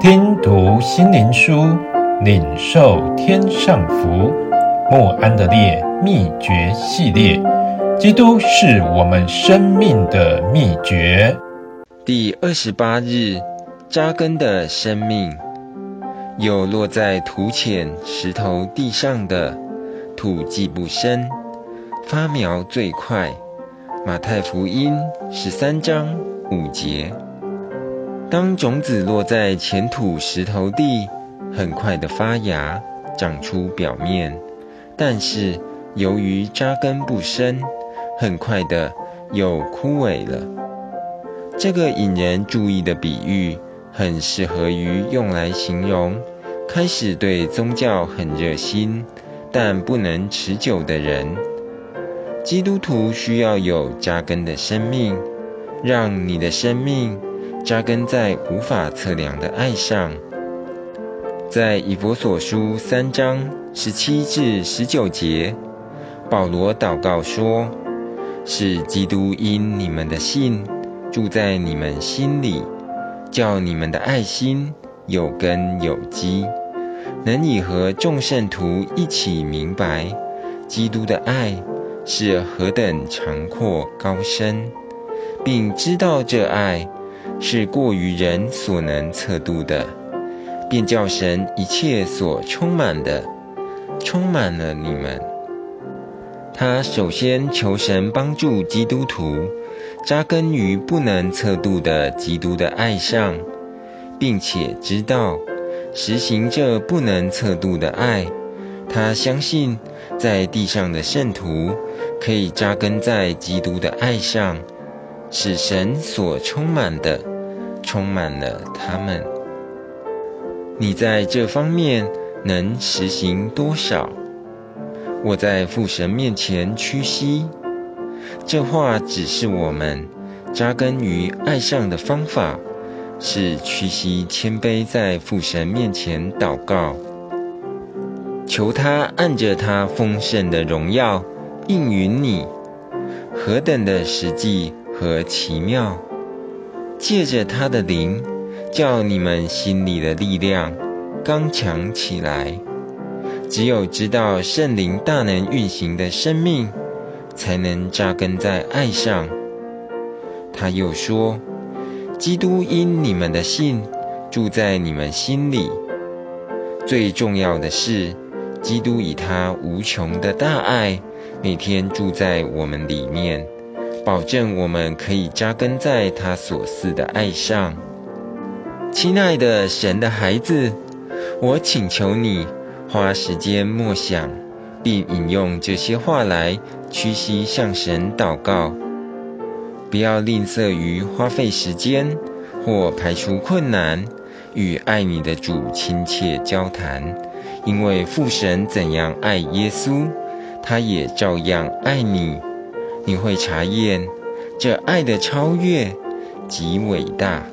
听读心灵书，领受天上福。莫安德烈秘诀系列，基督是我们生命的秘诀。第二十八日，扎根的生命，有落在土浅石头地上的，土既不深，发苗最快。马太福音十三章五节。当种子落在浅土石头地，很快的发芽，长出表面。但是由于扎根不深，很快的又枯萎了。这个引人注意的比喻，很适合于用来形容开始对宗教很热心，但不能持久的人。基督徒需要有扎根的生命，让你的生命扎根在无法测量的爱上。在以弗所书三章十七至十九节，保罗祷告说：“是基督因你们的信住在你们心里，叫你们的爱心有根有基，能以和众圣徒一起明白基督的爱是何等长阔高深，并知道这爱是过于人所能测度的。”便叫神一切所充满的，充满了你们。他首先求神帮助基督徒扎根于不能测度的基督的爱上，并且知道实行这不能测度的爱。他相信在地上的圣徒可以扎根在基督的爱上，使神所充满的，充满了他们。你在这方面能实行多少？我在父神面前屈膝。这话指示我们扎根于爱上的方法，是屈膝谦卑在父神面前祷告，求他按着他丰盛的荣耀应允你，何等的实际和奇妙！借着他的灵。叫你们心里的力量刚强起来。只有知道圣灵大能运行的生命，才能扎根在爱上。他又说：“基督因你们的信住在你们心里。最重要的是，基督以他无穷的大爱，每天住在我们里面，保证我们可以扎根在他所赐的爱上。”亲爱的神的孩子，我请求你花时间默想，并引用这些话来屈膝向神祷告。不要吝啬于花费时间或排除困难与爱你的主亲切交谈，因为父神怎样爱耶稣，他也照样爱你。你会查验这爱的超越及伟大。